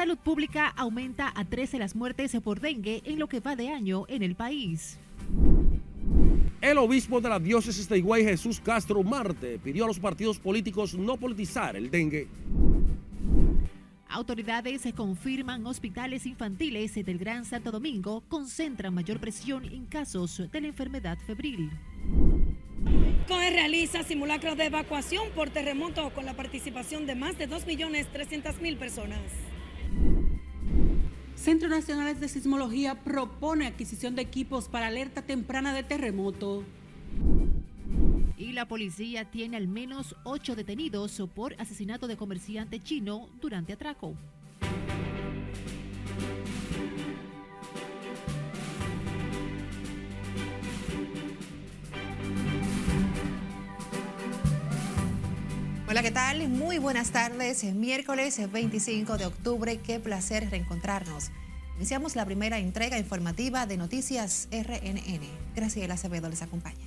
Salud Pública aumenta a 13 las muertes por dengue en lo que va de año en el país. El obispo de la diócesis de Higüey, Jesús Castro Marte, pidió a los partidos políticos no politizar el dengue. Autoridades confirman hospitales infantiles del Gran Santo Domingo concentran mayor presión en casos de la enfermedad febril. COE realiza simulacro de evacuación por terremoto con la participación de más de 2.300.000 personas. Centro Nacional de Sismología propone adquisición de equipos para alerta temprana de terremoto. Y la policía tiene al menos ocho detenidos por asesinato de comerciante chino durante atraco. Hola, ¿qué tal? Muy buenas tardes. Miércoles 25 de octubre. Qué placer reencontrarnos. Iniciamos la primera entrega informativa de Noticias RNN. Graciela Acevedo les acompaña.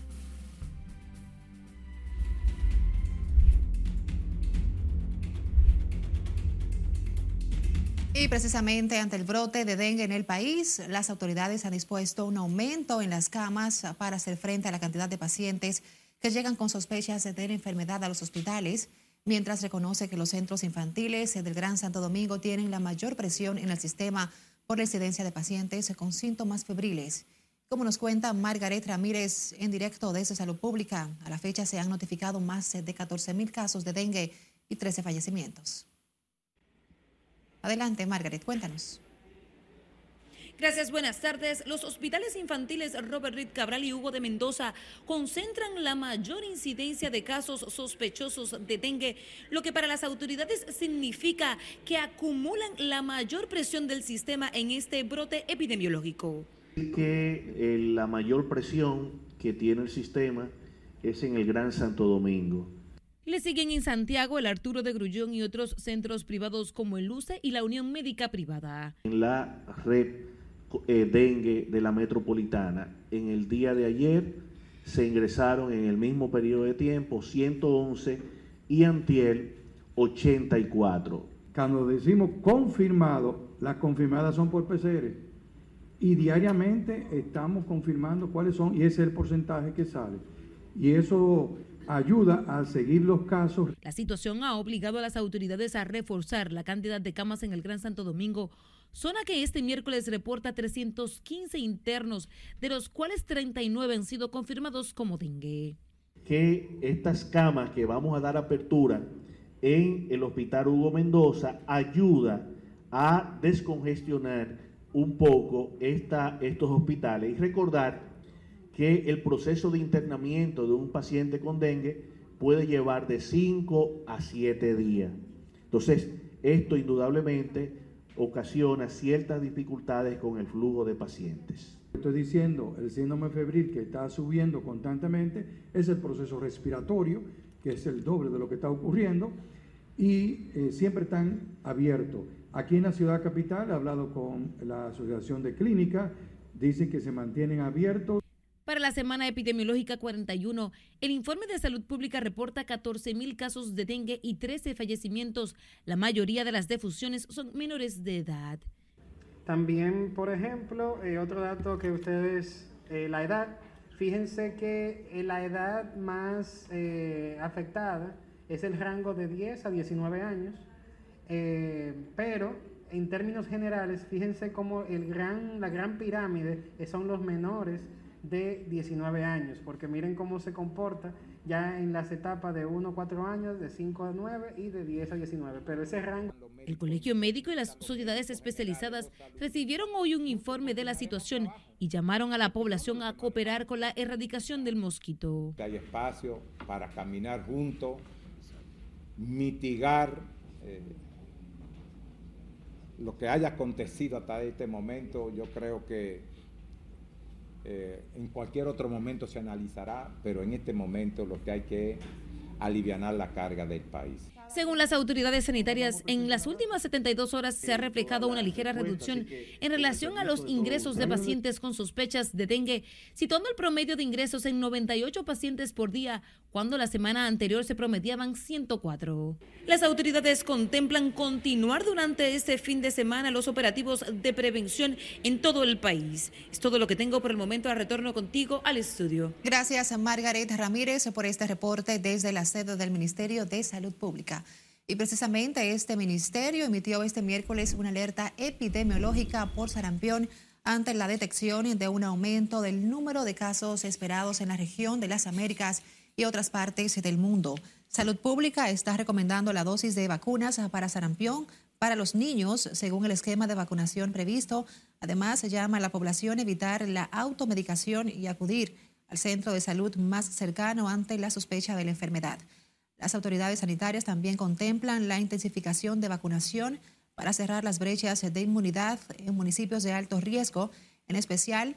Y precisamente ante el brote de dengue en el país, las autoridades han dispuesto un aumento en las camas para hacer frente a la cantidad de pacientes que llegan con sospechas de la enfermedad a los hospitales, mientras reconoce que los centros infantiles del Gran Santo Domingo tienen la mayor presión en el sistema por la incidencia de pacientes con síntomas febriles. Como nos cuenta Margaret Ramírez en directo desde Salud Pública, a la fecha se han notificado más de 14 mil casos de dengue y 13 fallecimientos. Adelante, Margaret, cuéntanos. Gracias, buenas tardes. Los hospitales infantiles Robert Reed Cabral y Hugo de Mendoza concentran la mayor incidencia de casos sospechosos de dengue, lo que para las autoridades significa que acumulan la mayor presión del sistema en este brote epidemiológico. Que eh, la mayor presión que tiene el sistema es en el Gran Santo Domingo. Le siguen en Santiago el Arturo de Grullón y otros centros privados como el LUCE y la Unión Médica Privada. En la red eh, dengue de la metropolitana, en el día de ayer se ingresaron en el mismo periodo de tiempo 111 y antiel 84. Cuando decimos confirmado, las confirmadas son por PCR y diariamente estamos confirmando cuáles son y ese es el porcentaje que sale. Y eso ayuda a seguir los casos. La situación ha obligado a las autoridades a reforzar la cantidad de camas en el Gran Santo Domingo, zona que este miércoles reporta 315 internos, de los cuales 39 han sido confirmados como dengue. Que estas camas que vamos a dar apertura en el Hospital Hugo Mendoza ayuda a descongestionar un poco esta, estos hospitales y recordar que el proceso de internamiento de un paciente con dengue puede llevar de 5 a 7 días. Entonces, esto indudablemente ocasiona ciertas dificultades con el flujo de pacientes. Estoy diciendo, el síndrome febril que está subiendo constantemente es el proceso respiratorio, que es el doble de lo que está ocurriendo, y eh, siempre están abiertos. Aquí en la ciudad capital he hablado con la Asociación de Clínicas, dicen que se mantienen abiertos. Para la semana epidemiológica 41, el informe de salud pública reporta 14 mil casos de dengue y 13 fallecimientos. La mayoría de las defusiones son menores de edad. También, por ejemplo, eh, otro dato que ustedes, eh, la edad. Fíjense que eh, la edad más afectada es el rango de 10 a 19 años, pero en términos generales, fíjense cómo el gran, la gran pirámide son los menores de 19 años, porque miren cómo se comporta ya en las etapas de 1 a 4 años, de 5 a 9 y de 10 a 19. Pero ese rango... El Colegio Médico y las sociedades especializadas recibieron hoy un informe de la situación y llamaron a la población a cooperar con la erradicación del mosquito. Hay espacio para caminar juntos, mitigar eh, lo que haya acontecido hasta este momento. Yo creo que eh, en cualquier otro momento se analizará, pero en este momento lo que hay que aliviar la carga del país. Según las autoridades sanitarias, en las últimas 72 horas se ha reflejado una ligera reducción en relación a los ingresos de pacientes con sospechas de dengue, situando el promedio de ingresos en 98 pacientes por día, cuando la semana anterior se promediaban 104. Las autoridades contemplan continuar durante este fin de semana los operativos de prevención en todo el país. Es todo lo que tengo por el momento. A retorno contigo al estudio. Gracias a Margaret Ramírez por este reporte desde la sede del Ministerio de Salud Pública. Y precisamente este ministerio emitió este miércoles una alerta epidemiológica por sarampión ante la detección de un aumento del número de casos esperados en la región de las Américas y otras partes del mundo. Salud Pública está recomendando la dosis de vacunas para sarampión para los niños según el esquema de vacunación previsto. Además, se llama a la población evitar la automedicación y acudir al centro de salud más cercano ante la sospecha de la enfermedad. Las autoridades sanitarias también contemplan la intensificación de vacunación para cerrar las brechas de inmunidad en municipios de alto riesgo, en especial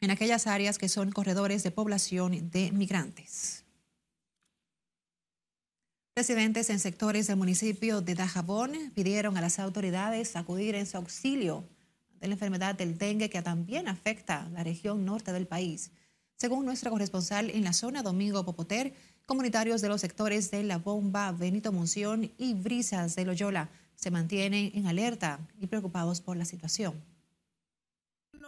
en aquellas áreas que son corredores de población de migrantes. Residentes en sectores del municipio de Dajabón pidieron a las autoridades acudir en su auxilio de la enfermedad del dengue que también afecta la región norte del país. Según nuestro corresponsal en la zona, Domingo Popoter, comunitarios de los sectores de La Bomba, Benito Monción y Brisas de Loyola se mantienen en alerta y preocupados por la situación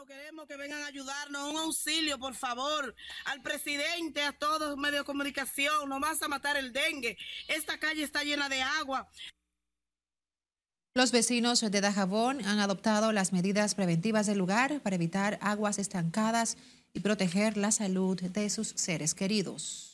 queremos que vengan a ayudarnos, un auxilio, por favor, al presidente, a todos los medios de comunicación, no vas a matar el dengue. Esta calle está llena de agua. Los vecinos de Dajabón han adoptado las medidas preventivas del lugar para evitar aguas estancadas y proteger la salud de sus seres queridos.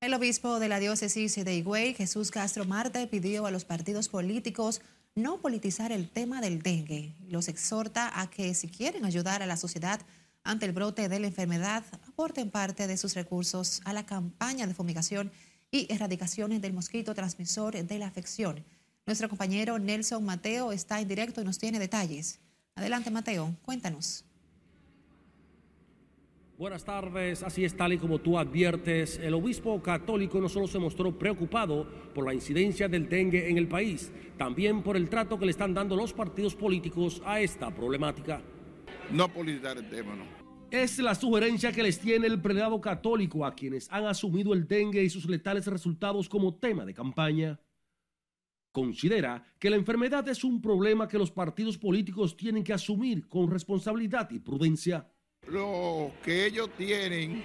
El obispo de la diócesis de Higüey, Jesús Castro Marte, pidió a los partidos políticos no politizar el tema del dengue. Los exhorta a que si quieren ayudar a la sociedad ante el brote de la enfermedad, aporten parte de sus recursos a la campaña de fumigación y erradicación del mosquito transmisor de la afección. Nuestro compañero Nelson Mateo está en directo y nos tiene detalles. Adelante, Mateo, cuéntanos. Buenas tardes, así es tal y como tú adviertes, el obispo católico no solo se mostró preocupado por la incidencia del dengue en el país, también por el trato que le están dando los partidos políticos a esta problemática. No politizar el tema, no. Es la sugerencia que les tiene el prelado católico a quienes han asumido el dengue y sus letales resultados como tema de campaña. Considera que la enfermedad es un problema que los partidos políticos tienen que asumir con responsabilidad y prudencia lo que ellos tienen,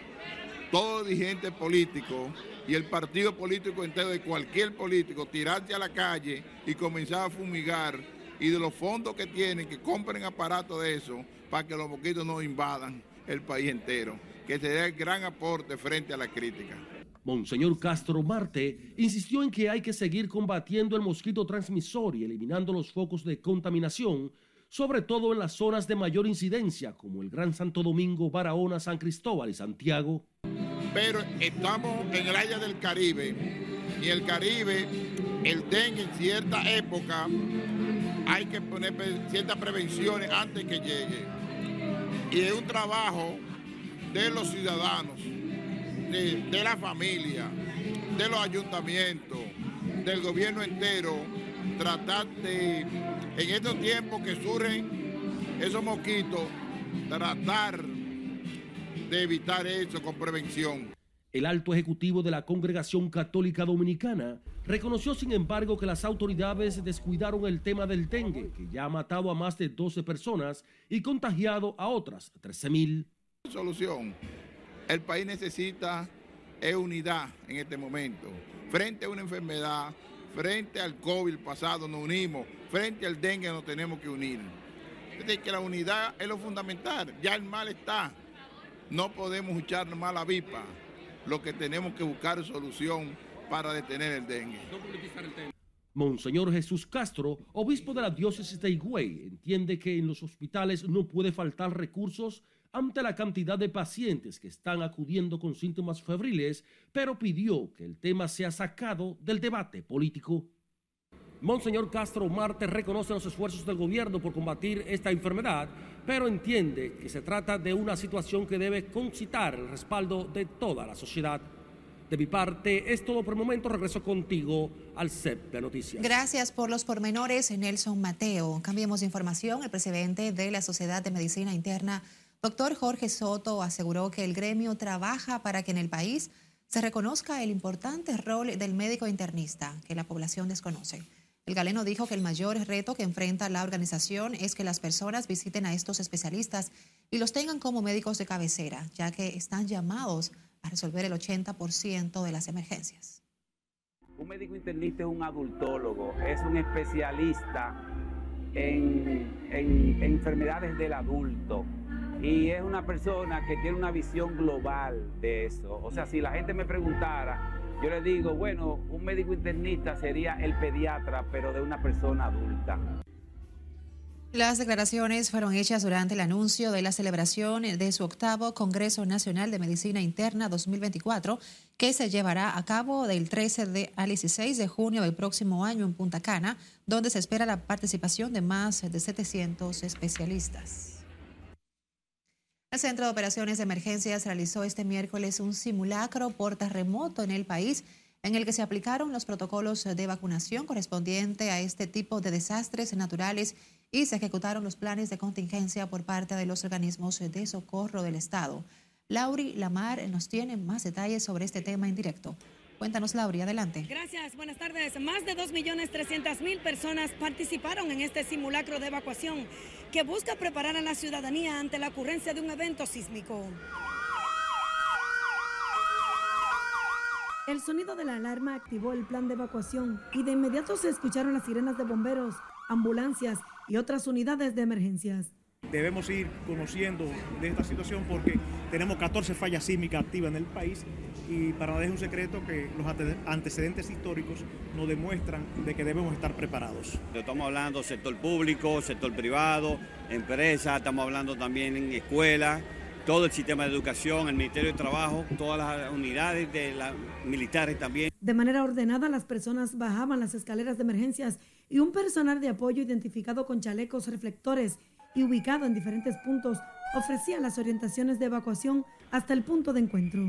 todo dirigente político y el partido político entero de cualquier político, tirarse a la calle y comenzar a fumigar y de los fondos que tienen, que compren aparatos de eso para que los mosquitos no invadan el país entero, que sería el gran aporte frente a la crítica. Monseñor Castro Marte insistió en que hay que seguir combatiendo el mosquito transmisor y eliminando los focos de contaminación sobre todo en las zonas de mayor incidencia, como el Gran Santo Domingo, Barahona, San Cristóbal y Santiago. Pero estamos en el área del Caribe y el Caribe, el dengue en cierta época, hay que poner ciertas prevenciones antes que llegue. Y es un trabajo de los ciudadanos, de, de la familia, de los ayuntamientos, del gobierno entero, tratar de, en estos tiempos que surgen esos mosquitos, tratar de evitar eso con prevención. El alto ejecutivo de la Congregación Católica Dominicana reconoció, sin embargo, que las autoridades descuidaron el tema del dengue, que ya ha matado a más de 12 personas y contagiado a otras 13 mil. Solución. El país necesita unidad en este momento frente a una enfermedad Frente al COVID pasado nos unimos, frente al dengue nos tenemos que unir. Es decir, que la unidad es lo fundamental, ya el mal está. No podemos echar mal la vipa. Lo que tenemos que buscar es solución para detener el dengue. Monseñor Jesús Castro, obispo de la diócesis de Higüey, entiende que en los hospitales no puede faltar recursos ante la cantidad de pacientes que están acudiendo con síntomas febriles, pero pidió que el tema sea sacado del debate político. Monseñor Castro Marte reconoce los esfuerzos del gobierno por combatir esta enfermedad, pero entiende que se trata de una situación que debe concitar el respaldo de toda la sociedad. De mi parte, es todo por el momento. Regreso contigo al CEP de Noticias. Gracias por los pormenores, Nelson Mateo. Cambiemos de información. El presidente de la Sociedad de Medicina Interna, doctor Jorge Soto, aseguró que el gremio trabaja para que en el país se reconozca el importante rol del médico internista que la población desconoce. El galeno dijo que el mayor reto que enfrenta la organización es que las personas visiten a estos especialistas y los tengan como médicos de cabecera, ya que están llamados a resolver el 80% de las emergencias. Un médico internista es un adultólogo, es un especialista en, en enfermedades del adulto y es una persona que tiene una visión global de eso. O sea, si la gente me preguntara, yo le digo, bueno, un médico internista sería el pediatra, pero de una persona adulta. Las declaraciones fueron hechas durante el anuncio de la celebración de su octavo Congreso Nacional de Medicina Interna 2024, que se llevará a cabo del 13 de, al 16 de junio del próximo año en Punta Cana, donde se espera la participación de más de 700 especialistas. El Centro de Operaciones de Emergencias realizó este miércoles un simulacro por terremoto en el país en el que se aplicaron los protocolos de vacunación correspondiente a este tipo de desastres naturales y se ejecutaron los planes de contingencia por parte de los organismos de socorro del Estado. Lauri Lamar nos tiene más detalles sobre este tema en directo. Cuéntanos, Lauri, adelante. Gracias, buenas tardes. Más de 2.300.000 personas participaron en este simulacro de evacuación que busca preparar a la ciudadanía ante la ocurrencia de un evento sísmico. El sonido de la alarma activó el plan de evacuación y de inmediato se escucharon las sirenas de bomberos, ambulancias y otras unidades de emergencias debemos ir conociendo de esta situación porque tenemos 14 fallas sísmicas activas en el país y para nadie es un secreto que los antecedentes históricos nos demuestran de que debemos estar preparados. Estamos hablando sector público, sector privado, empresas, estamos hablando también en escuelas, todo el sistema de educación, el Ministerio de Trabajo, todas las unidades de las militares también. De manera ordenada, las personas bajaban las escaleras de emergencias y un personal de apoyo identificado con chalecos reflectores y ubicado en diferentes puntos, ofrecía las orientaciones de evacuación hasta el punto de encuentro.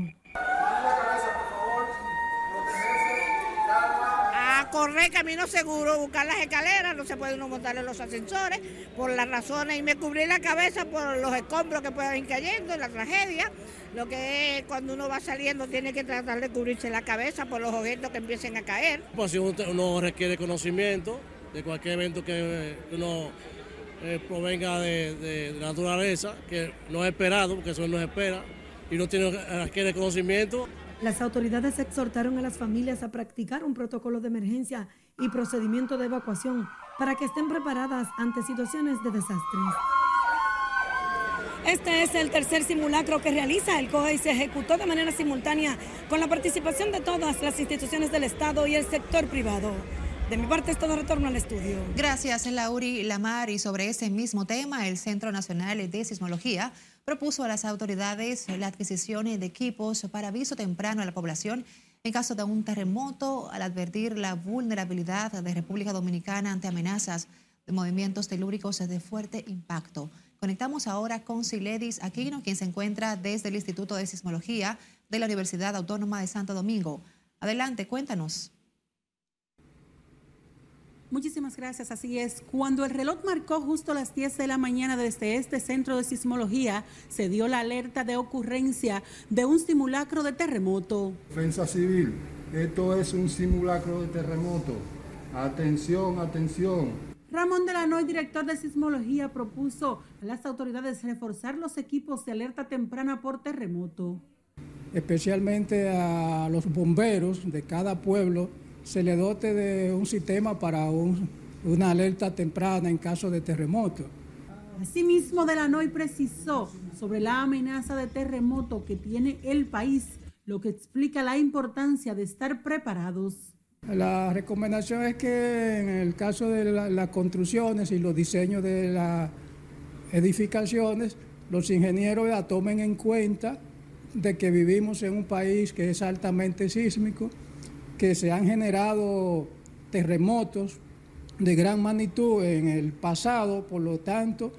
A correr camino seguro, buscar las escaleras, no se puede uno montar en los ascensores por las razones y me cubrí la cabeza por los escombros que pueden ir cayendo en la tragedia. Lo que es cuando uno va saliendo tiene que tratar de cubrirse la cabeza por los objetos que empiecen a caer. Pues si uno requiere conocimiento de cualquier evento que uno eh, provenga de, la naturaleza, que no es esperado, porque eso no es espera, y no tiene adquiere conocimiento. Las autoridades exhortaron a las familias a practicar un protocolo de emergencia y procedimiento de evacuación para que estén preparadas ante situaciones de desastres. Este es el tercer simulacro que realiza el COE y se ejecutó de manera simultánea con la participación de todas las instituciones del Estado y el sector privado. De mi parte es todo retorno al estudio. Gracias, Lauri Lamar. Y sobre ese mismo tema, el Centro Nacional de Sismología propuso a las autoridades la adquisición de equipos para aviso temprano a la población en caso de un terremoto, al advertir la vulnerabilidad de República Dominicana ante amenazas de movimientos telúricos de fuerte impacto. Conectamos ahora con Siledis Aquino, quien se encuentra desde el Instituto de Sismología de la Universidad Autónoma de Santo Domingo. Adelante, cuéntanos. Muchísimas gracias, así es. Cuando el reloj marcó justo las 10 de la mañana desde este centro de sismología, se dio la alerta de ocurrencia de un simulacro de terremoto. Defensa civil, esto es un simulacro de terremoto. Atención, atención. Ramón Delanoy, director de sismología, propuso a las autoridades reforzar los equipos de alerta temprana por terremoto. Especialmente a los bomberos de cada pueblo se le dote de un sistema para una alerta temprana en caso de terremoto. Asimismo, Delanoy precisó sobre la amenaza de terremoto que tiene el país, lo que explica la importancia de estar preparados. La recomendación es que en el caso de las construcciones y los diseños de las edificaciones, los ingenieros la tomen en cuenta de que vivimos en un país que es altamente sísmico que se han generado terremotos de gran magnitud en el pasado, por lo tanto,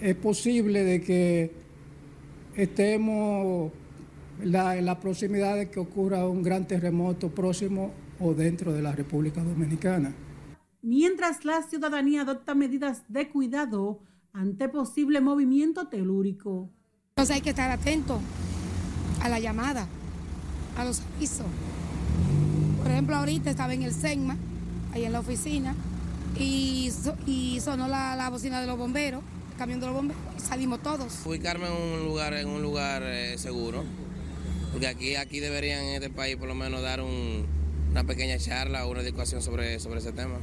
es posible de que estemos en la proximidad de que ocurra un gran terremoto próximo o dentro de la República Dominicana. Mientras la ciudadanía adopta medidas de cuidado ante posible movimiento telúrico. Entonces hay que estar atento a la llamada, a los avisos. Por ejemplo, ahorita estaba en el SEGMA, ahí en la oficina, y, y sonó la, la, bocina de los bomberos, el camión de los bomberos, y salimos todos. Ubicarme en un lugar, en un lugar eh, seguro, porque aquí, aquí deberían en este país por lo menos dar un, una pequeña charla o una educación sobre, sobre ese tema.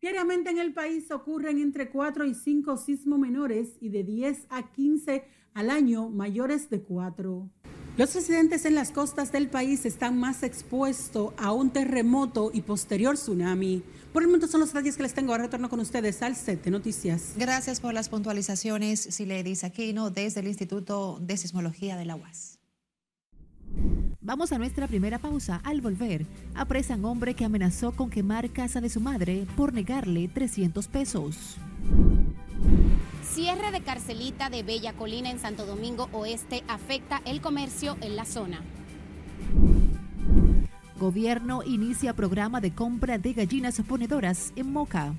Diariamente en el país ocurren entre 4 y 5 sismos menores y de 10 a 15 al año mayores de 4. Los residentes en las costas del país están más expuestos a un terremoto y posterior tsunami. Por el momento son los detalles que les tengo. Ahora retorno con ustedes al set de noticias. Gracias por las puntualizaciones, Siledis Aquino, desde el Instituto de Sismología de la UAS. Vamos a nuestra primera pausa. Al volver, apresan hombre que amenazó con quemar casa de su madre por negarle 300 pesos. Cierre de carcelita de Bella Colina en Santo Domingo Oeste afecta el comercio en la zona. Gobierno inicia programa de compra de gallinas ponedoras en Moca.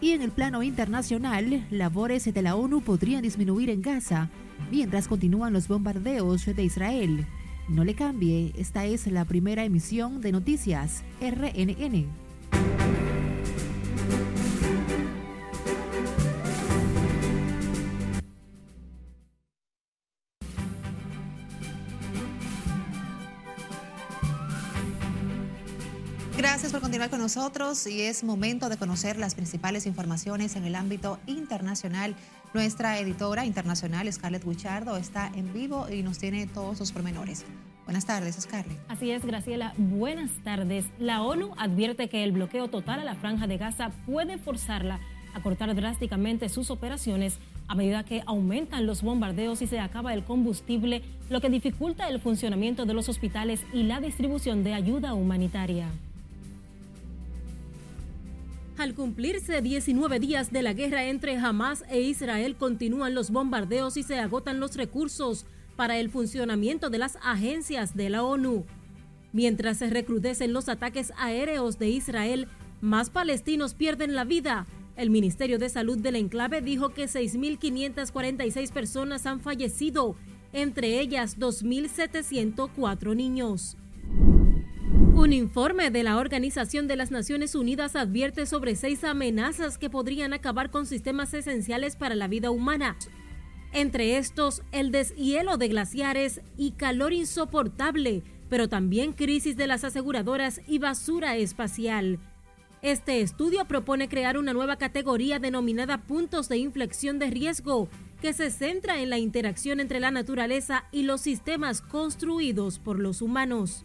Y en el plano internacional, labores de la ONU podrían disminuir en Gaza mientras continúan los bombardeos de Israel. No le cambie, esta es la primera emisión de Noticias RNN. Con nosotros y es momento de conocer las principales informaciones en el ámbito internacional. Nuestra editora internacional, Scarlett Wichardo, está en vivo y nos tiene todos los pormenores. Buenas tardes, Scarlett. Así es, Graciela. Buenas tardes. La ONU advierte que el bloqueo total a la franja de Gaza puede forzarla a cortar drásticamente sus operaciones a medida que aumentan los bombardeos y se acaba el combustible, lo que dificulta el funcionamiento de los hospitales y la distribución de ayuda humanitaria. Al cumplirse 19 días de la guerra entre Hamas e Israel, continúan los bombardeos y se agotan los recursos para el funcionamiento de las agencias de la ONU. Mientras se recrudecen los ataques aéreos de Israel, más palestinos pierden la vida. El Ministerio de Salud del enclave dijo que 6.546 personas han fallecido, entre ellas 2.704 niños. Un informe de la Organización de las Naciones Unidas advierte sobre seis amenazas que podrían acabar con sistemas esenciales para la vida humana. Entre estos, el deshielo de glaciares y calor insoportable, pero también crisis de las aseguradoras y basura espacial. Este estudio propone crear una nueva categoría denominada puntos de inflexión de riesgo, que se centra en la interacción entre la naturaleza y los sistemas construidos por los humanos.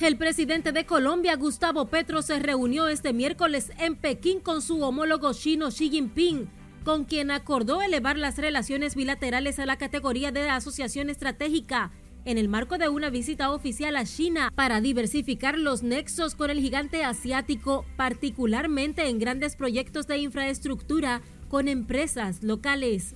El presidente de Colombia, Gustavo Petro, se reunió este miércoles en Pekín con su homólogo chino Xi Jinping, con quien acordó elevar las relaciones bilaterales a la categoría de asociación estratégica en el marco de una visita oficial a China para diversificar los nexos con el gigante asiático, particularmente en grandes proyectos de infraestructura con empresas locales.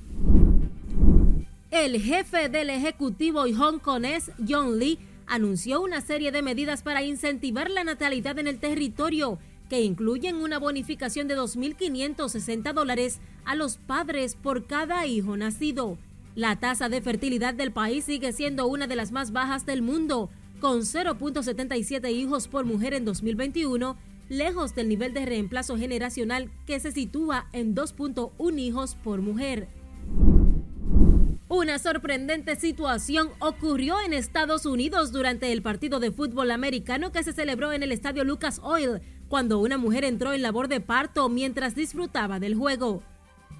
El jefe del Ejecutivo hongkonés, John Lee, anunció una serie de medidas para incentivar la natalidad en el territorio, que incluyen una bonificación de 2.560 dólares a los padres por cada hijo nacido. La tasa de fertilidad del país sigue siendo una de las más bajas del mundo, con 0.77 hijos por mujer en 2021, lejos del nivel de reemplazo generacional que se sitúa en 2.1 hijos por mujer. Una sorprendente situación ocurrió en Estados Unidos durante el partido de fútbol americano que se celebró en el estadio Lucas Oil, cuando una mujer entró en labor de parto mientras disfrutaba del juego.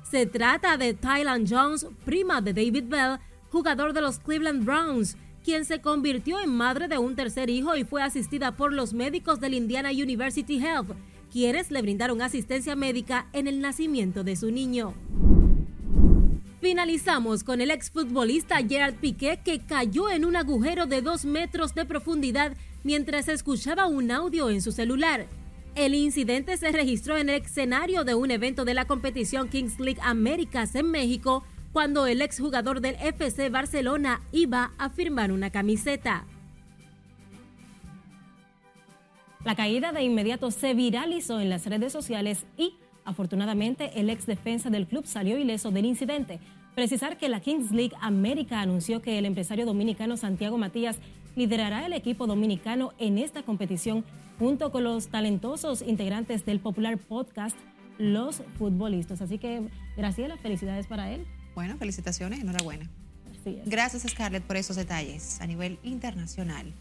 Se trata de Tylan Jones, prima de David Bell, jugador de los Cleveland Browns, quien se convirtió en madre de un tercer hijo y fue asistida por los médicos del Indiana University Health, quienes le brindaron asistencia médica en el nacimiento de su niño. Finalizamos con el exfutbolista Gerard Piqué que cayó en un agujero de dos metros de profundidad mientras escuchaba un audio en su celular. El incidente se registró en el escenario de un evento de la competición Kings League Américas en México cuando el exjugador del FC Barcelona iba a firmar una camiseta. La caída de inmediato se viralizó en las redes sociales y, afortunadamente, el ex defensa del club salió ileso del incidente. Precisar que la Kings League América anunció que el empresario dominicano Santiago Matías liderará el equipo dominicano en esta competición junto con los talentosos integrantes del popular podcast Los Futbolistas. Así que, Graciela, felicidades para él. Bueno, felicitaciones, enhorabuena. Gracias, Scarlett, por esos detalles a nivel internacional.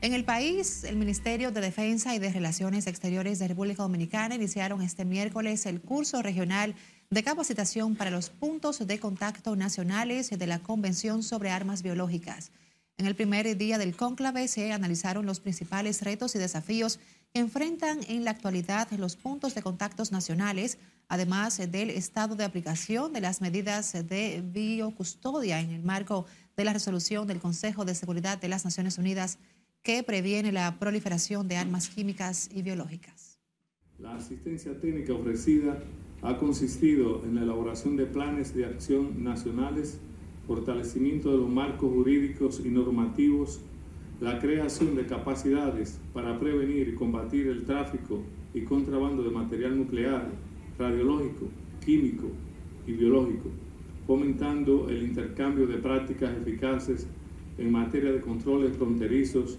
En el país, el Ministerio de Defensa y de Relaciones Exteriores de República Dominicana iniciaron este miércoles el curso regional de capacitación para los puntos de contacto nacionales de la Convención sobre Armas Biológicas. En el primer día del cónclave se analizaron los principales retos y desafíos que enfrentan en la actualidad los puntos de contactos nacionales, además del estado de aplicación de las medidas de biocustodia en el marco de la resolución del Consejo de Seguridad de las Naciones Unidas que previene la proliferación de armas químicas y biológicas. La asistencia técnica ofrecida ha consistido en la elaboración de planes de acción nacionales, fortalecimiento de los marcos jurídicos y normativos, la creación de capacidades para prevenir y combatir el tráfico y contrabando de material nuclear, radiológico, químico y biológico, fomentando el intercambio de prácticas eficaces en materia de controles fronterizos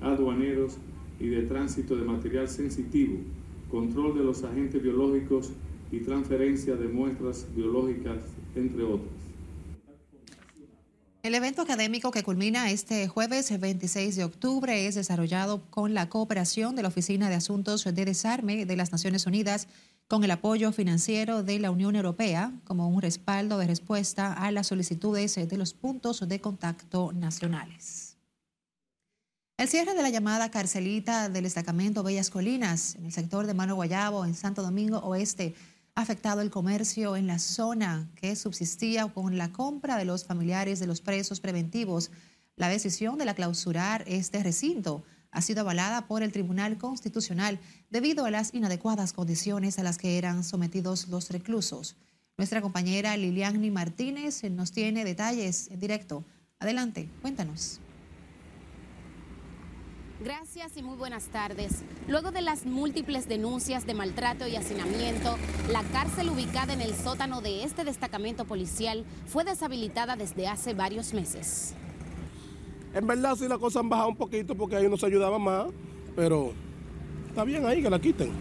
aduaneros y de tránsito de material sensitivo, control de los agentes biológicos y transferencia de muestras biológicas, entre otras. El evento académico que culmina este jueves 26 de octubre es desarrollado con la cooperación de la Oficina de Asuntos de Desarme de las Naciones Unidas con el apoyo financiero de la Unión Europea como un respaldo de respuesta a las solicitudes de los puntos de contacto nacionales. El cierre de la llamada carcelita del destacamento Bellas Colinas en el sector de Mano Guayabo en Santo Domingo Oeste afectado el comercio en la zona que subsistía con la compra de los familiares de los presos preventivos. La decisión de la clausurar este recinto ha sido avalada por el Tribunal Constitucional debido a las inadecuadas condiciones a las que eran sometidos los reclusos. Nuestra compañera Liliani Martínez nos tiene detalles en directo. Adelante, cuéntanos. Gracias y muy buenas tardes. Luego de las múltiples denuncias de maltrato y hacinamiento, la cárcel ubicada en el sótano de este destacamento policial fue deshabilitada desde hace varios meses. En verdad sí la cosa han bajado un poquito porque ahí nos ayudaba más, pero está bien ahí que la quiten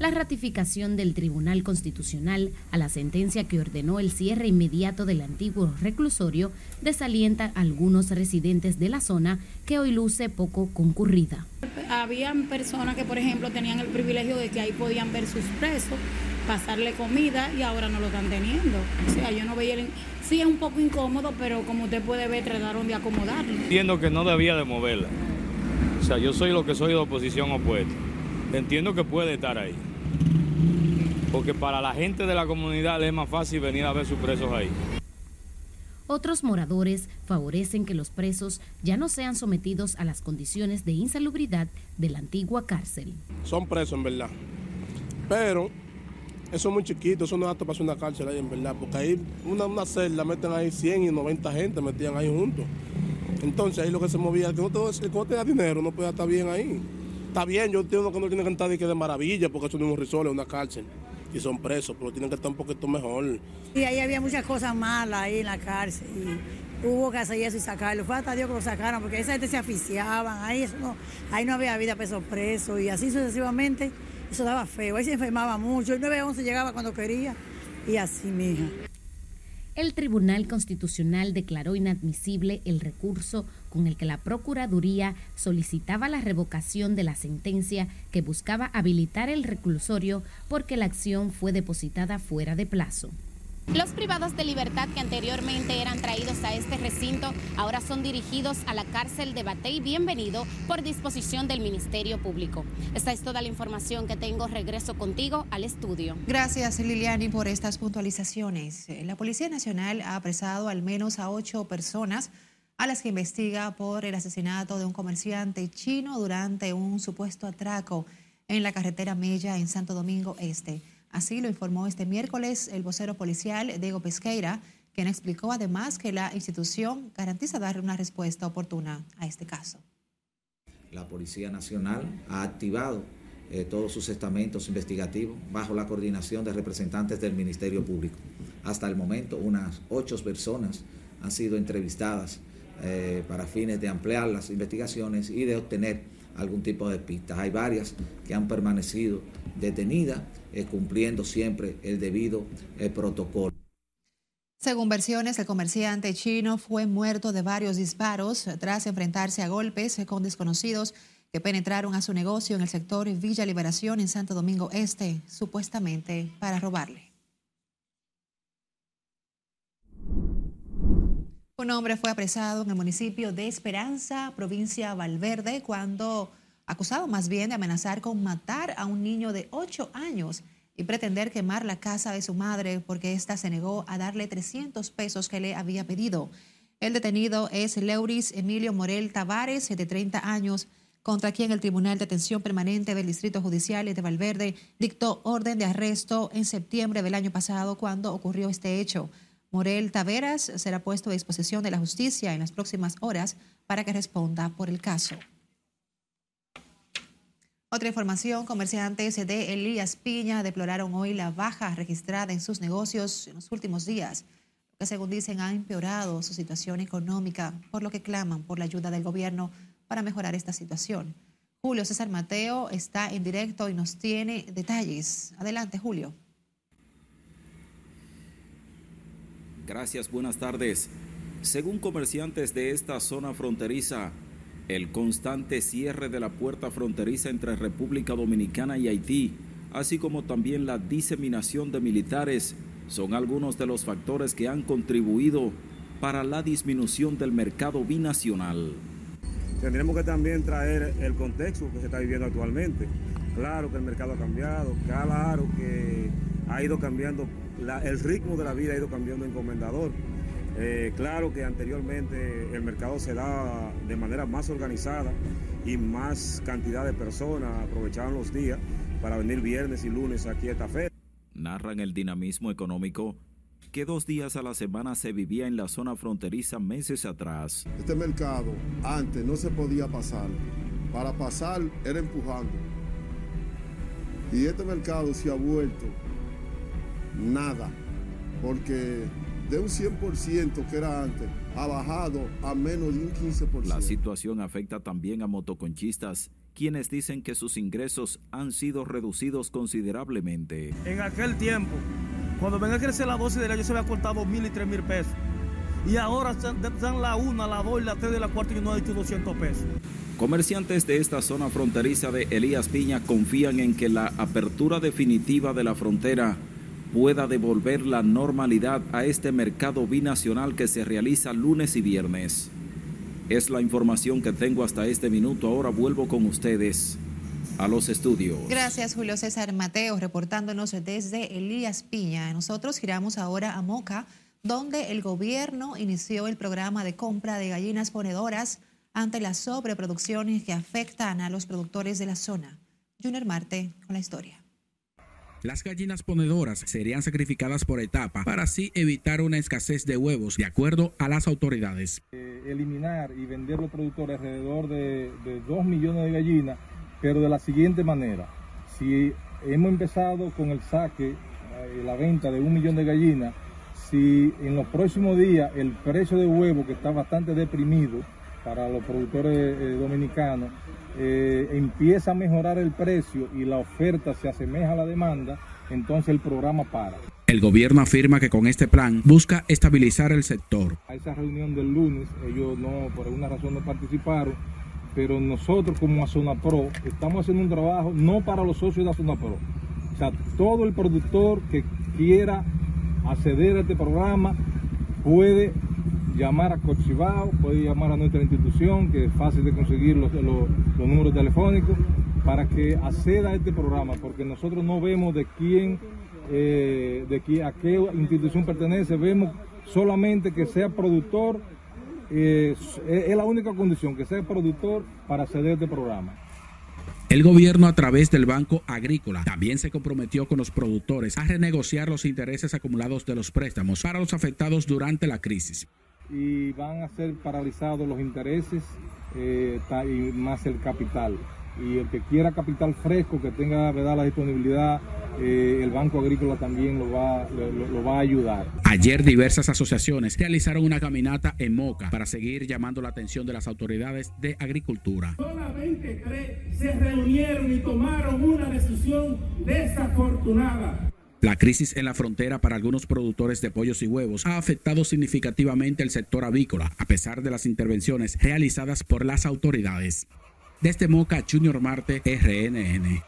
la ratificación del Tribunal Constitucional a la sentencia que ordenó el cierre inmediato del antiguo reclusorio desalienta a algunos residentes de la zona que hoy luce poco concurrida. Habían personas que, por ejemplo, tenían el privilegio de que ahí podían ver sus presos, pasarle comida y ahora no lo están teniendo. O sea, yo no veía... El... Sí, es un poco incómodo, pero como usted puede ver, trataron de acomodarlo. Entiendo que no debía de moverla. O sea, yo soy lo que soy de oposición opuesta. Entiendo que puede estar ahí porque para la gente de la comunidad es más fácil venir a ver sus presos ahí. Otros moradores favorecen que los presos ya no sean sometidos a las condiciones de insalubridad de la antigua cárcel. Son presos en verdad, pero eso es muy chiquito, eso no es apto para una cárcel ahí en verdad, porque ahí una, una celda meten ahí 100 y 90 gente, metían ahí juntos. Entonces ahí lo que se movía, el que no, el que no dinero no puede estar bien ahí. Está bien, yo entiendo que no tiene que estar de, que de maravilla, porque eso no es un resort, es una cárcel y son presos, pero tienen que estar un poquito mejor. Y ahí había muchas cosas malas ahí en la cárcel y hubo que hacer eso y sacarlo. Fue hasta Dios que lo sacaron porque esa gente se aficiaban, ahí, no, ahí no había vida para esos presos y así sucesivamente. Eso daba feo, ahí se enfermaba mucho, el 911 llegaba cuando quería y así, mija el Tribunal Constitucional declaró inadmisible el recurso con el que la Procuraduría solicitaba la revocación de la sentencia que buscaba habilitar el reclusorio porque la acción fue depositada fuera de plazo. Los privados de libertad que anteriormente eran traídos a este recinto ahora son dirigidos a la cárcel de Batey Bienvenido por disposición del Ministerio Público. Esta es toda la información que tengo. Regreso contigo al estudio. Gracias Liliani por estas puntualizaciones. La Policía Nacional ha apresado al menos a ocho personas a las que investiga por el asesinato de un comerciante chino durante un supuesto atraco en la carretera Mella en Santo Domingo Este. Así lo informó este miércoles el vocero policial Diego Pesqueira, quien explicó además que la institución garantiza dar una respuesta oportuna a este caso. La Policía Nacional ha activado eh, todos sus estamentos investigativos bajo la coordinación de representantes del Ministerio Público. Hasta el momento, unas ocho personas han sido entrevistadas eh, para fines de ampliar las investigaciones y de obtener algún tipo de pistas. Hay varias que han permanecido detenidas, eh, cumpliendo siempre el debido protocolo. Según versiones, el comerciante chino fue muerto de varios disparos tras enfrentarse a golpes con desconocidos que penetraron a su negocio en el sector Villa Liberación en Santo Domingo Este, supuestamente para robarle. Un hombre fue apresado en el municipio de Esperanza, provincia Valverde, cuando acusado más bien de amenazar con matar a un niño de 8 años y pretender quemar la casa de su madre porque ésta se negó a darle 300 pesos que le había pedido. El detenido es Leuris Emilio Morel Tavares, de 30 años, contra quien el Tribunal de Atención Permanente del Distrito Judicial de Valverde dictó orden de arresto en septiembre del año pasado cuando ocurrió este hecho. Morel Taveras será puesto a disposición de la justicia en las próximas horas para que responda por el caso. Otra información, comerciantes de Elías Piña deploraron hoy la baja registrada en sus negocios en los últimos días, que según dicen ha empeorado su situación económica, por lo que claman por la ayuda del gobierno para mejorar esta situación. Julio César Mateo está en directo y nos tiene detalles. Adelante, Julio. Gracias, buenas tardes. Según comerciantes de esta zona fronteriza, el constante cierre de la puerta fronteriza entre República Dominicana y Haití, así como también la diseminación de militares, son algunos de los factores que han contribuido para la disminución del mercado binacional tendremos que también traer el contexto que se está viviendo actualmente. Claro que el mercado ha cambiado, claro que ha ido cambiando, el ritmo de la vida ha ido cambiando en Comendador. Eh, claro que anteriormente el mercado se daba de manera más organizada y más cantidad de personas aprovechaban los días para venir viernes y lunes aquí a esta feria. Narran el dinamismo económico que dos días a la semana se vivía en la zona fronteriza meses atrás. Este mercado antes no se podía pasar. Para pasar era empujando. Y este mercado se ha vuelto nada. Porque de un 100% que era antes, ha bajado a menos de un 15%. La situación afecta también a motoconchistas quienes dicen que sus ingresos han sido reducidos considerablemente. En aquel tiempo, cuando venga a crecer la dosis del año se había cortado mil y tres mil pesos. Y ahora están la una, la dos, la tres y la cuarta y no ha hecho 200 pesos. Comerciantes de esta zona fronteriza de Elías Piña confían en que la apertura definitiva de la frontera pueda devolver la normalidad a este mercado binacional que se realiza lunes y viernes. Es la información que tengo hasta este minuto. Ahora vuelvo con ustedes a los estudios. Gracias, Julio César Mateo, reportándonos desde Elías Piña. Nosotros giramos ahora a Moca, donde el gobierno inició el programa de compra de gallinas ponedoras ante las sobreproducciones que afectan a los productores de la zona. Junior Marte con la historia. Las gallinas ponedoras serían sacrificadas por etapa para así evitar una escasez de huevos, de acuerdo a las autoridades. Eh, eliminar y vender los productores alrededor de, de 2 millones de gallinas pero de la siguiente manera. Si hemos empezado con el saque, eh, la venta de un millón de gallinas, si en los próximos días el precio de huevo, que está bastante deprimido para los productores eh, dominicanos, eh, empieza a mejorar el precio y la oferta se asemeja a la demanda, entonces el programa para. El gobierno afirma que con este plan busca estabilizar el sector. A esa reunión del lunes, ellos no, por alguna razón no participaron pero nosotros como Pro estamos haciendo un trabajo no para los socios de Pro. O sea, todo el productor que quiera acceder a este programa puede llamar a Cochibao, puede llamar a nuestra institución, que es fácil de conseguir los, números telefónicos, para que acceda a este programa, porque nosotros no vemos de quién, eh, de quién, a qué institución pertenece, vemos solamente que sea productor es, la única condición, que sea productor para acceder a este programa. El gobierno a través del Banco Agrícola también se comprometió con los productores a renegociar los intereses acumulados de los préstamos para los afectados durante la crisis. Y van a ser paralizados los intereses eh, y más el capital. Y el que quiera capital fresco, que tenga ¿verdad? la disponibilidad, eh, el Banco Agrícola también lo va, lo, lo va a ayudar. Ayer diversas asociaciones realizaron una caminata en Moca para seguir llamando la atención de las autoridades de agricultura. Solamente tres se reunieron y tomaron una decisión desafortunada. La crisis en la frontera para algunos productores de pollos y huevos ha afectado significativamente el sector avícola, a pesar de las intervenciones realizadas por las autoridades. Desde Moca, Junior Marte, RNN.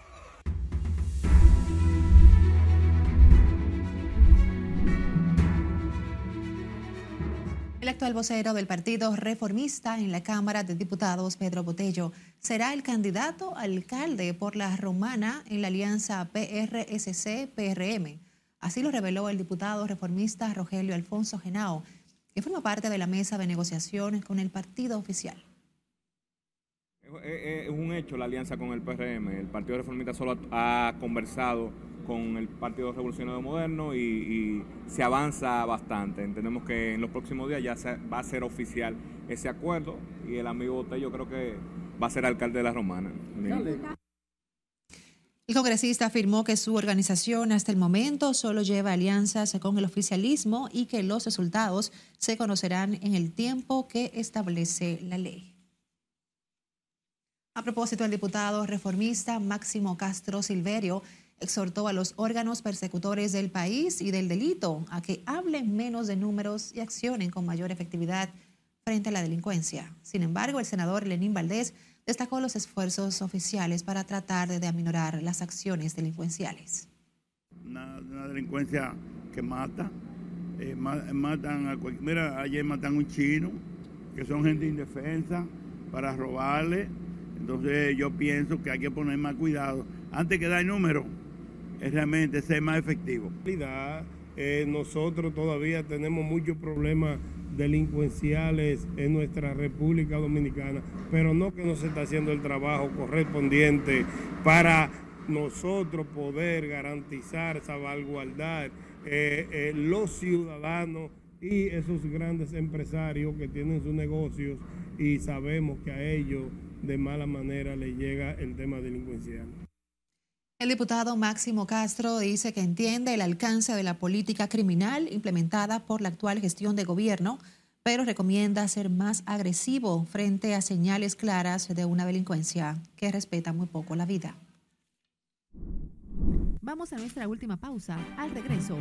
El actual vocero del Partido Reformista en la Cámara de Diputados, Pedro Botello, será el candidato alcalde por la romana en la alianza PRSC-PRM. Así lo reveló el diputado reformista Rogelio Alfonso Genao, que forma parte de la mesa de negociaciones con el partido oficial. Es un hecho la alianza con el PRM. El Partido Reformista solo ha conversado con el Partido Revolucionario Moderno y, y, se avanza bastante. Entendemos que en los próximos días ya se, va a ser oficial ese acuerdo y el amigo Botello creo que va a ser alcalde de la Romana. El congresista afirmó que su organización hasta el momento solo lleva alianzas con el oficialismo y que los resultados se conocerán en el tiempo que establece la ley. A propósito, el diputado reformista Máximo Castro Silverio exhortó a los órganos persecutores del país y del delito a que hablen menos de números y accionen con mayor efectividad frente a la delincuencia. Sin embargo, el senador Lenín Valdés destacó los esfuerzos oficiales para tratar de aminorar las acciones delincuenciales. Una, delincuencia que mata, eh, matan a cualquier, mira, ayer matan a un chino, que son gente indefensa, para robarle. Entonces yo pienso que hay que poner más cuidado. Antes que dar número, realmente ser más efectivo. Eh, nosotros todavía tenemos muchos problemas delincuenciales en nuestra República Dominicana, pero no que no se está haciendo el trabajo correspondiente para nosotros poder garantizar, salvaguardar eh, eh, los ciudadanos y esos grandes empresarios que tienen sus negocios y sabemos que a ellos de mala manera les llega el tema delincuencial. El diputado Máximo Castro dice que entiende el alcance de la política criminal implementada por la actual gestión de gobierno, pero recomienda ser más agresivo frente a señales claras de una delincuencia que respeta muy poco la vida. Vamos a nuestra última pausa. Al regreso,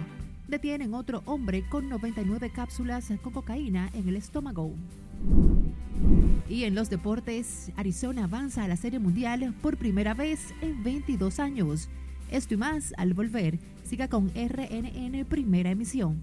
detienen otro hombre con 99 cápsulas con cocaína en el estómago. Y en los deportes, Arizona avanza a la Serie Mundial por primera vez en 22 años. Esto y más al volver. Siga con RNN Primera Emisión.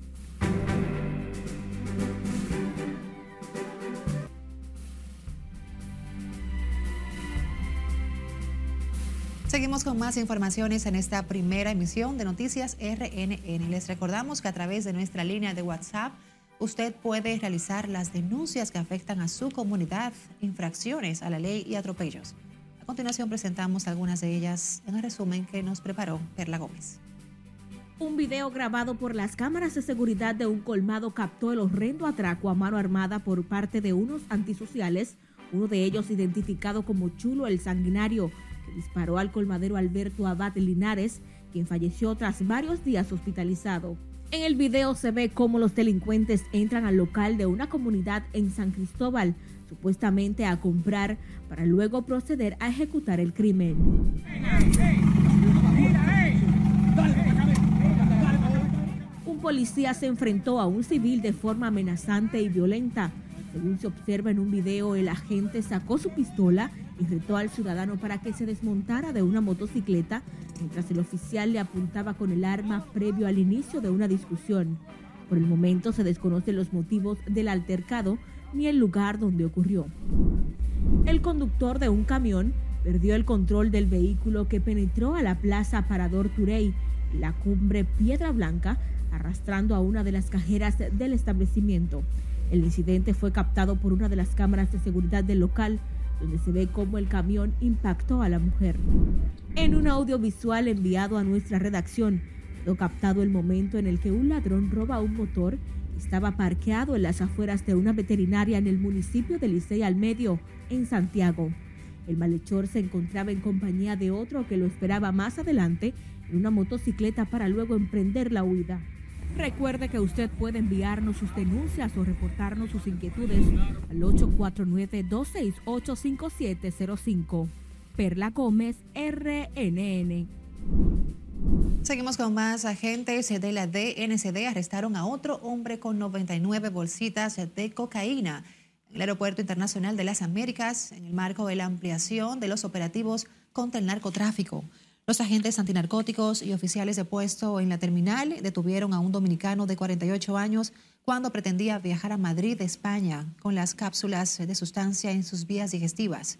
Seguimos con más informaciones en esta primera emisión de Noticias RNN. Les recordamos que a través de nuestra línea de WhatsApp usted puede realizar las denuncias que afectan a su comunidad, infracciones a la ley y atropellos. A continuación presentamos algunas de ellas en el resumen que nos preparó Perla Gómez. Un video grabado por las cámaras de seguridad de un colmado captó el horrendo atraco a mano armada por parte de unos antisociales, uno de ellos identificado como Chulo el Sanguinario, que disparó al colmadero Alberto Abad Linares, quien falleció tras varios días hospitalizado. En el video se ve cómo los delincuentes entran al local de una comunidad en San Cristóbal, supuestamente a comprar, para luego proceder a ejecutar el crimen. Un policía se enfrentó a un civil de forma amenazante y violenta. Según se observa en un video, el agente sacó su pistola y retó al ciudadano para que se desmontara de una motocicleta mientras el oficial le apuntaba con el arma previo al inicio de una discusión. Por el momento se desconocen los motivos del altercado ni el lugar donde ocurrió. El conductor de un camión perdió el control del vehículo que penetró a la plaza Parador Turey, la cumbre Piedra Blanca, arrastrando a una de las cajeras del establecimiento. El incidente fue captado por una de las cámaras de seguridad del local donde se ve cómo el camión impactó a la mujer. En un audiovisual enviado a nuestra redacción, quedó captado el momento en el que un ladrón roba un motor estaba parqueado en las afueras de una veterinaria en el municipio de Licey al Medio, en Santiago. El malhechor se encontraba en compañía de otro que lo esperaba más adelante en una motocicleta para luego emprender la huida. Recuerde que usted puede enviarnos sus denuncias o reportarnos sus inquietudes al 849-268-5705. Perla Gómez, RNN. Seguimos con más agentes de la DNCD. Arrestaron a otro hombre con 99 bolsitas de cocaína en el Aeropuerto Internacional de las Américas en el marco de la ampliación de los operativos contra el narcotráfico. Los agentes antinarcóticos y oficiales de puesto en la terminal detuvieron a un dominicano de 48 años cuando pretendía viajar a Madrid, España, con las cápsulas de sustancia en sus vías digestivas.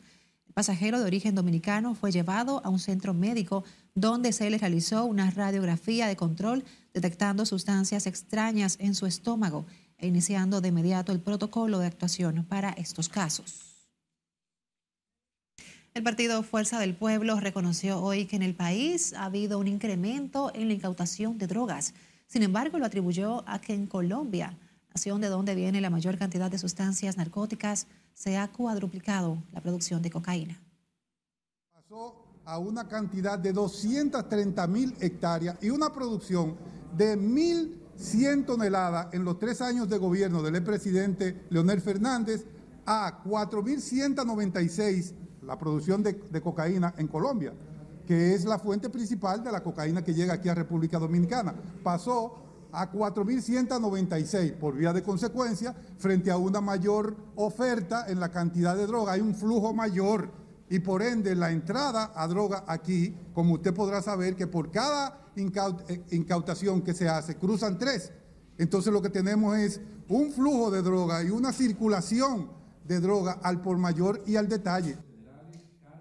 El pasajero de origen dominicano fue llevado a un centro médico donde se le realizó una radiografía de control detectando sustancias extrañas en su estómago e iniciando de inmediato el protocolo de actuación para estos casos. El partido Fuerza del Pueblo reconoció hoy que en el país ha habido un incremento en la incautación de drogas. Sin embargo, lo atribuyó a que en Colombia, nación de donde viene la mayor cantidad de sustancias narcóticas, se ha cuadruplicado la producción de cocaína. Pasó a una cantidad de 230 mil hectáreas y una producción de 1.100 toneladas en los tres años de gobierno del presidente Leonel Fernández a 4.196 la producción de, cocaína en Colombia, que es la fuente principal de la cocaína que llega aquí a República Dominicana. Pasó a 4.196 por vía de consecuencia, frente a una mayor oferta en la cantidad de droga, hay un flujo mayor y por ende la entrada a droga aquí, como usted podrá saber, que por cada eh, incautación que se hace cruzan tres. Entonces lo que tenemos es un flujo de droga y una circulación de droga al por mayor y al detalle.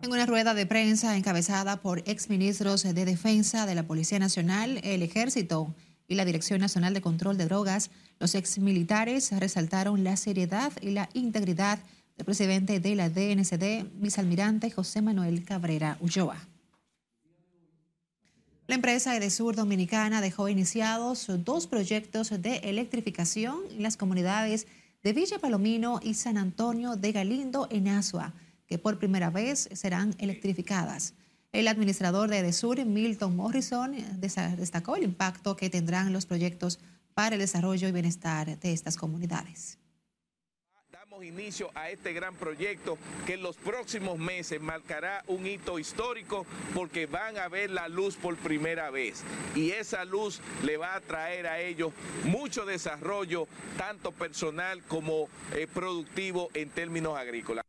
En una rueda de prensa encabezada por exministros de Defensa de la Policía Nacional, el Ejército y la Dirección Nacional de Control de Drogas, los exmilitares resaltaron la seriedad y la integridad del presidente de la DNCD, vicealmirante José Manuel Cabrera Ulloa. La empresa Edesur Dominicana dejó iniciados dos proyectos de electrificación en las comunidades de Villa Palomino y San Antonio de Galindo en Asua que por primera vez serán electrificadas. El administrador de Edesur, Milton Morrison, destacó el impacto que tendrán los proyectos para el desarrollo y bienestar de estas comunidades Damos inicio a este gran proyecto que en los próximos meses marcará un hito histórico porque van a ver la luz por primera vez y esa luz le va a traer a ellos mucho desarrollo tanto personal como eh, productivo en términos agrícolas.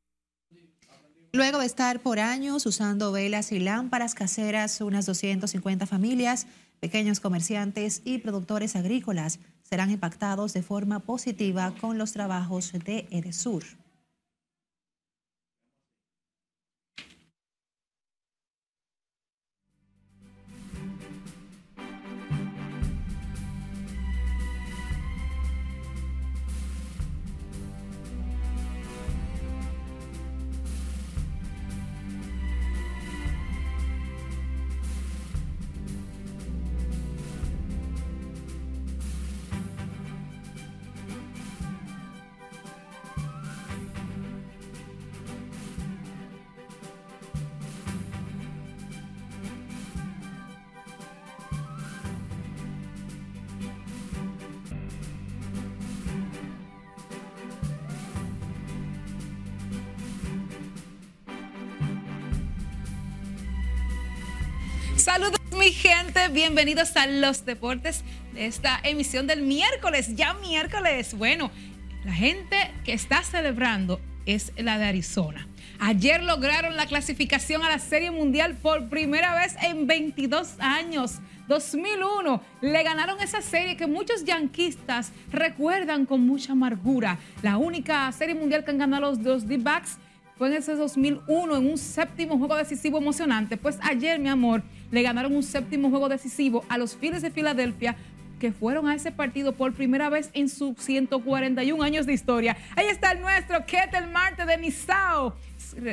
Luego de estar por años usando velas y lámparas caseras, unas 250 familias, pequeños comerciantes y productores agrícolas serán impactados de forma positiva con los trabajos de Edesur. Gente, bienvenidos a los deportes de esta emisión del miércoles, ya miércoles. Bueno, la gente que está celebrando es la de Arizona. Ayer lograron la clasificación a la Serie Mundial por primera vez en 22 años. 2001 le ganaron esa serie que muchos yanquistas recuerdan con mucha amargura. La única Serie Mundial que han ganado los, dos D-Backs fue en ese 2001 en un séptimo juego decisivo emocionante. Pues ayer, mi amor, le ganaron un séptimo juego decisivo a los Phillies de Filadelfia que fueron a ese partido por primera vez en sus 141 años de historia. Ahí está el nuestro Ketel Marte de Misao,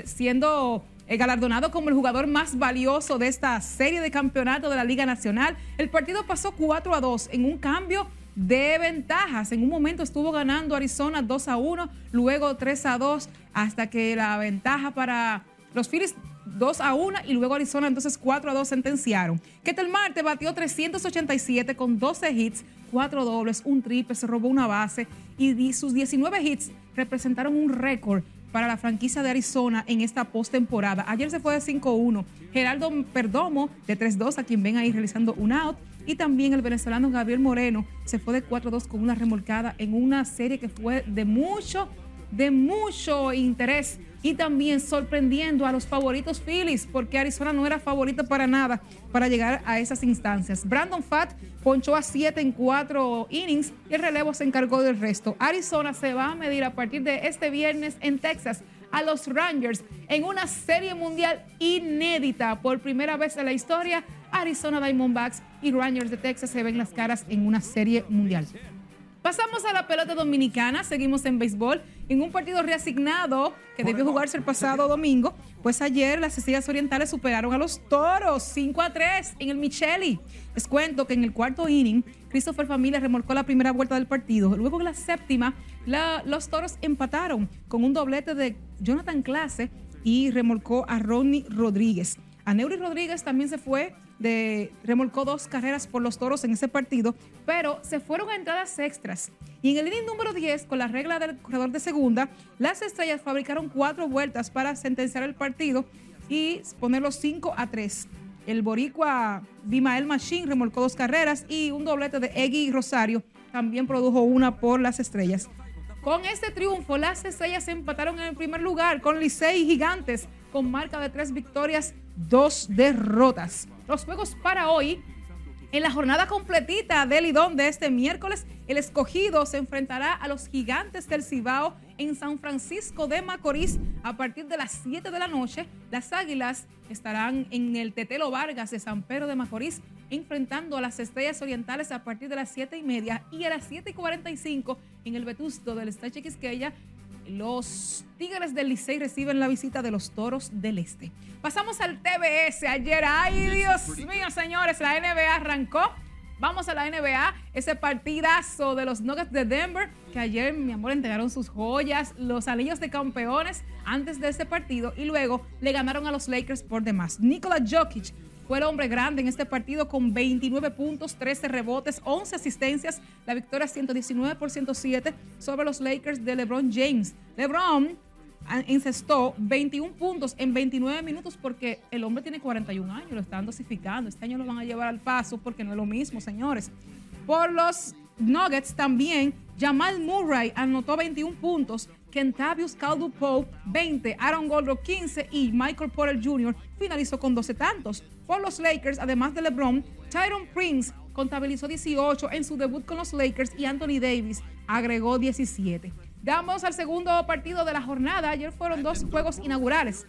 siendo eh, galardonado como el jugador más valioso de esta serie de campeonato de la Liga Nacional. El partido pasó 4 a 2 en un cambio de ventajas. En un momento estuvo ganando Arizona 2 a 1, luego 3 a 2, hasta que la ventaja para los Phillies 2 a 1 y luego Arizona entonces 4 a 2 sentenciaron. Ketel Marte batió 387 con 12 hits, 4 dobles, un triple, se robó una base y sus 19 hits representaron un récord para la franquicia de Arizona en esta postemporada. Ayer se fue de 5-1. Geraldo Perdomo de 3-2, a quien ven ahí realizando un out. Y también el venezolano Gabriel Moreno se fue de 4-2 con una remolcada en una serie que fue de mucho, de mucho interés y también sorprendiendo a los favoritos Phillies, porque Arizona no era favorito para nada para llegar a esas instancias. Brandon Fatt ponchó a 7 en 4 innings y el relevo se encargó del resto. Arizona se va a medir a partir de este viernes en Texas a los Rangers en una serie mundial inédita. Por primera vez en la historia, Arizona Diamondbacks y Rangers de Texas se ven las caras en una serie mundial. Pasamos a la pelota dominicana, seguimos en béisbol. En un partido reasignado que debió jugarse el pasado domingo, pues ayer las Estrellas Orientales superaron a los Toros 5 a 3 en el Micheli. Les cuento que en el cuarto inning, Christopher Familia remolcó la primera vuelta del partido. Luego en la séptima, los Toros empataron con un doblete de Jonathan Clase y remolcó a Ronnie Rodríguez. A Neuri Rodríguez también se fue remolcó dos carreras por los toros en ese partido, pero se fueron entradas extras. Y en el inning número 10, con la regla del corredor de segunda, las estrellas fabricaron cuatro vueltas para sentenciar el partido y ponerlo 5 a 3. El boricua Bimael Machín remolcó dos carreras y un doblete de Eggy Rosario también produjo una por las estrellas. Con este triunfo, las estrellas empataron en el primer lugar con Licey Gigantes con marca de tres victorias, dos derrotas. Los juegos para hoy. En la jornada completita del Lidón de este miércoles, el escogido se enfrentará a los gigantes del Cibao en San Francisco de Macorís a partir de las 7 de la noche. Las águilas estarán en el Tetelo Vargas de San Pedro de Macorís enfrentando a las estrellas orientales a partir de las 7 y media y a las 7 y 45 en el Vetusto del Estache Quisqueya los Tigres del Licey reciben la visita de los Toros del Este. Pasamos al TBS ayer. Ay, Dios mío, señores, la NBA arrancó. Vamos a la NBA, ese partidazo de los Nuggets de Denver, que ayer, mi amor, entregaron sus joyas, los anillos de campeones antes de ese partido y luego le ganaron a los Lakers por demás. Nikola Jokic fue el hombre grande en este partido con 29 puntos, 13 rebotes, 11 asistencias. La victoria 119 por 107 sobre los Lakers de LeBron James. LeBron encestó 21 puntos en 29 minutos porque el hombre tiene 41 años, lo están dosificando. Este año lo van a llevar al paso porque no es lo mismo, señores. Por los Nuggets también, Jamal Murray anotó 21 puntos, Kentavious Caldo Pope 20, Aaron Goldrock 15 y Michael Porter Jr. finalizó con 12 tantos. Por los Lakers, además de LeBron, Tyron Prince contabilizó 18 en su debut con los Lakers y Anthony Davis agregó 17. Damos al segundo partido de la jornada. Ayer fueron dos juegos inaugurales.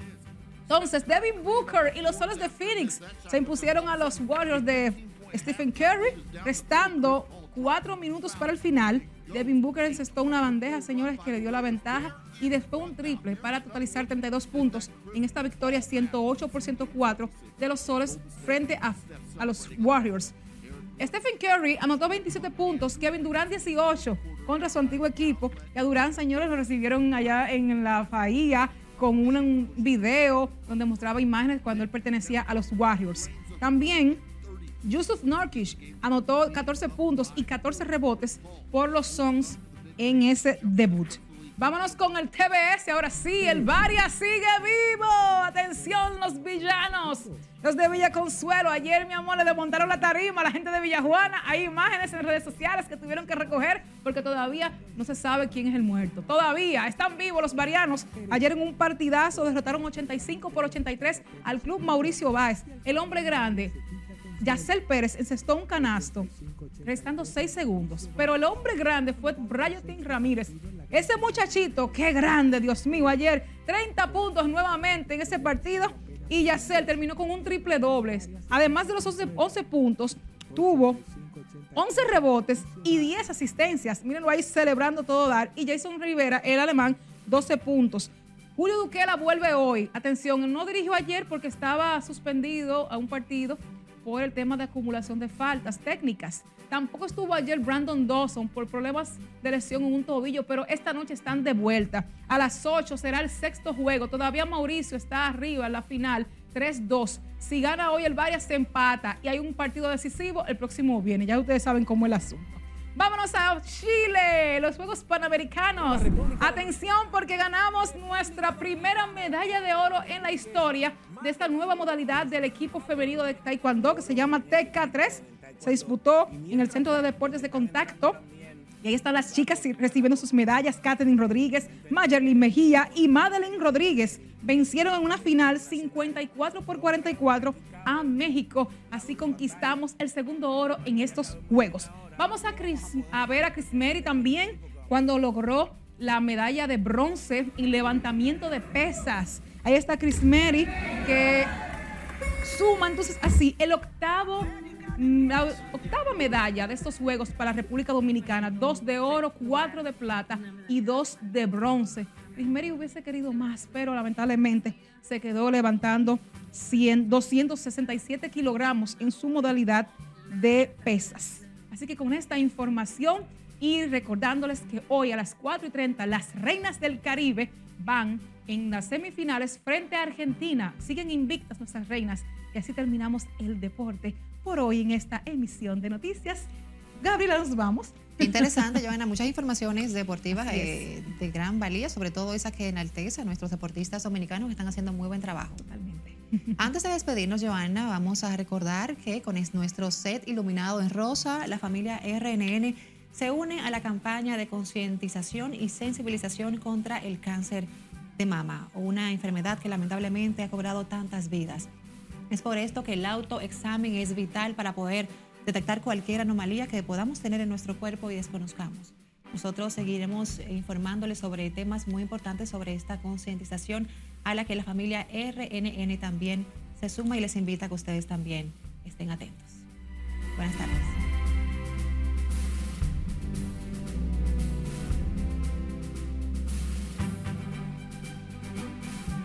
Entonces, Devin Booker y los Soles de Phoenix se impusieron a los Warriors de Stephen Curry, restando cuatro minutos para el final. Devin Booker encestó una bandeja, señores, que le dio la ventaja y después un triple para totalizar 32 puntos en esta victoria 108 por 104 de los Soles frente a, a los Warriors. Stephen Curry anotó 27 puntos, Kevin Durant 18 contra su antiguo equipo. Y a Durant, señores, lo recibieron allá en la Bahía con un video donde mostraba imágenes cuando él pertenecía a los Warriors. También Yusuf Nurkic anotó 14 puntos y 14 rebotes por los Suns en ese debut. Vámonos con el TBS. Ahora sí, el Varia sigue vivo. Atención, los villanos. Los de Villa Consuelo. Ayer, mi amor, le desmontaron la tarima a la gente de Villajuana. Hay imágenes en redes sociales que tuvieron que recoger porque todavía no se sabe quién es el muerto. Todavía están vivos los varianos. Ayer en un partidazo derrotaron 85 por 83 al club Mauricio Báez. El hombre grande Yacel Pérez encestó un canasto, restando seis segundos. Pero el hombre grande fue Brayotin Ramírez. Ese muchachito, qué grande, Dios mío, ayer 30 puntos nuevamente en ese partido. Y Yacel terminó con un triple doble. Además de los 11, puntos, tuvo 11 rebotes y 10 asistencias. Mírenlo ahí celebrando todo dar. Y Jason Rivera, el alemán, 12 puntos. Julio Duquela vuelve hoy. Atención, no dirigió ayer porque estaba suspendido a un partido por el tema de acumulación de faltas técnicas. Tampoco estuvo ayer Brandon Dawson por problemas de lesión en un tobillo, pero esta noche están de vuelta. A las 8 será el sexto juego. Todavía Mauricio está arriba en la final 3-2. Si gana hoy el Varias se empata y hay un partido decisivo, el próximo viene. Ya ustedes saben cómo es el asunto. Vámonos a Chile, los Juegos Panamericanos. Atención porque ganamos nuestra primera medalla de oro en la historia de esta nueva modalidad del equipo femenino de Taekwondo que se llama TK3. Se disputó en el Centro de Deportes de Contacto. Y ahí están las chicas recibiendo sus medallas. Catherine Rodríguez, Mayerlin Mejía y Madeline Rodríguez vencieron en una final 54 por 44 a México. Así conquistamos el segundo oro en estos Juegos. Vamos a, ver a Chris Mary también cuando logró la medalla de bronce en levantamiento de pesas. Ahí está Chris Mary que suma entonces así el octavo la octava medalla de estos Juegos para la República Dominicana, dos de oro, cuatro de plata y dos de bronce. Mary hubiese querido más, pero lamentablemente se quedó levantando 100, 267 kilogramos en su modalidad de pesas. Así que con esta información y recordándoles que hoy a las 4 y 30 las Reinas del Caribe van en las semifinales frente a Argentina. Siguen invictas nuestras reinas y así terminamos el deporte por hoy en esta emisión de noticias. Gabriela, nos vamos. Interesante, Joana, muchas informaciones deportivas eh, de gran valía, sobre todo esa que enaltece a nuestros deportistas dominicanos que están haciendo muy buen trabajo. Totalmente. Antes de despedirnos, Joana, vamos a recordar que con nuestro set iluminado en rosa, la familia RNN se une a la campaña de concientización y sensibilización contra el cáncer de mama, una enfermedad que lamentablemente ha cobrado tantas vidas. Es por esto que el autoexamen es vital para poder detectar cualquier anomalía que podamos tener en nuestro cuerpo y desconozcamos. Nosotros seguiremos informándoles sobre temas muy importantes sobre esta concientización a la que la familia RNN también se suma y les invita a que ustedes también estén atentos. Buenas tardes.